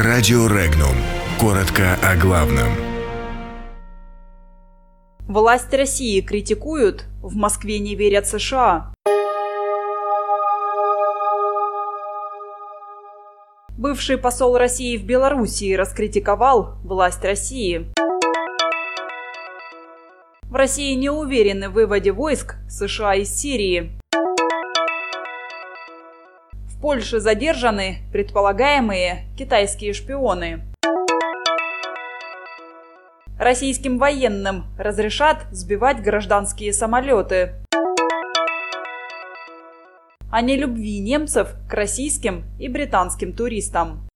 Радио Регнум. Коротко о главном. Власть России критикуют, в Москве не верят США. Бывший посол России в Белоруссии раскритиковал власть России. В России не уверены в выводе войск США из Сирии. В Польше задержаны предполагаемые китайские шпионы. Российским военным разрешат сбивать гражданские самолеты. О нелюбви немцев к российским и британским туристам.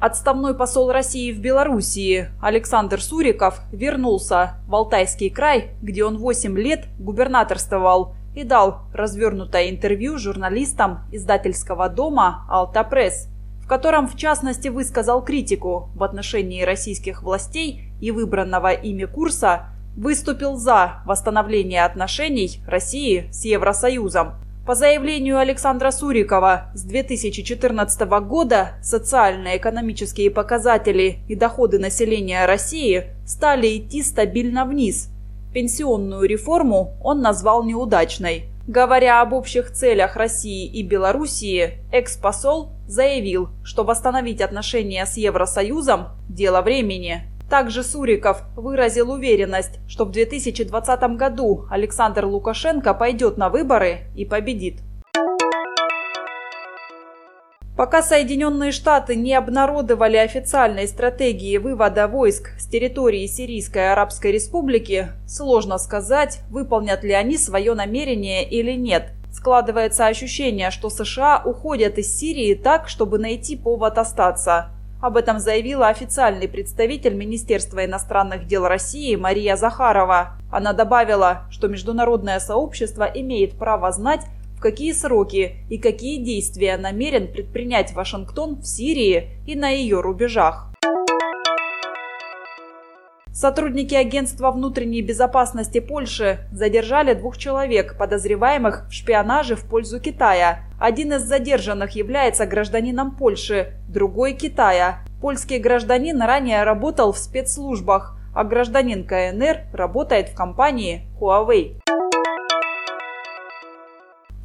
Отставной посол России в Белоруссии Александр Суриков вернулся в Алтайский край, где он 8 лет губернаторствовал и дал развернутое интервью журналистам издательского дома «Алтапресс», в котором в частности высказал критику в отношении российских властей и выбранного ими курса, выступил за восстановление отношений России с Евросоюзом – по заявлению Александра Сурикова, с 2014 года социально-экономические показатели и доходы населения России стали идти стабильно вниз. Пенсионную реформу он назвал неудачной. Говоря об общих целях России и Белоруссии, экс-посол заявил, что восстановить отношения с Евросоюзом – дело времени. Также Суриков выразил уверенность, что в 2020 году Александр Лукашенко пойдет на выборы и победит. Пока Соединенные Штаты не обнародовали официальной стратегии вывода войск с территории Сирийской Арабской Республики, сложно сказать, выполнят ли они свое намерение или нет. Складывается ощущение, что США уходят из Сирии так, чтобы найти повод остаться. Об этом заявила официальный представитель Министерства иностранных дел России Мария Захарова. Она добавила, что международное сообщество имеет право знать, в какие сроки и какие действия намерен предпринять Вашингтон в Сирии и на ее рубежах. Сотрудники Агентства внутренней безопасности Польши задержали двух человек, подозреваемых в шпионаже в пользу Китая. Один из задержанных является гражданином Польши, другой – Китая. Польский гражданин ранее работал в спецслужбах, а гражданин КНР работает в компании Huawei.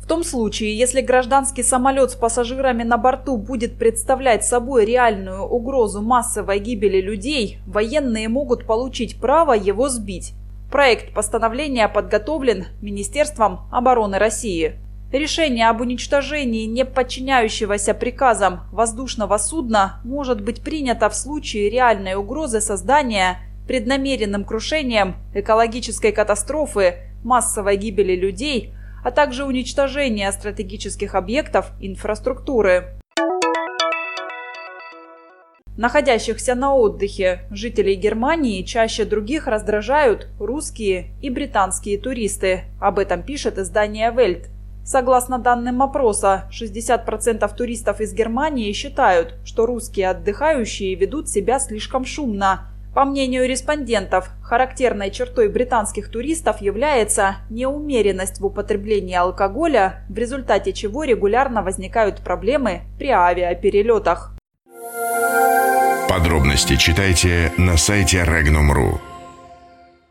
В том случае, если гражданский самолет с пассажирами на борту будет представлять собой реальную угрозу массовой гибели людей, военные могут получить право его сбить. Проект постановления подготовлен Министерством обороны России. Решение об уничтожении не подчиняющегося приказам воздушного судна может быть принято в случае реальной угрозы создания преднамеренным крушением экологической катастрофы, массовой гибели людей – а также уничтожение стратегических объектов инфраструктуры. Находящихся на отдыхе жителей Германии чаще других раздражают русские и британские туристы. Об этом пишет издание Welt. Согласно данным опроса, 60% туристов из Германии считают, что русские отдыхающие ведут себя слишком шумно, по мнению респондентов, характерной чертой британских туристов является неумеренность в употреблении алкоголя, в результате чего регулярно возникают проблемы при авиаперелетах. Подробности читайте на сайте Regnum.ru.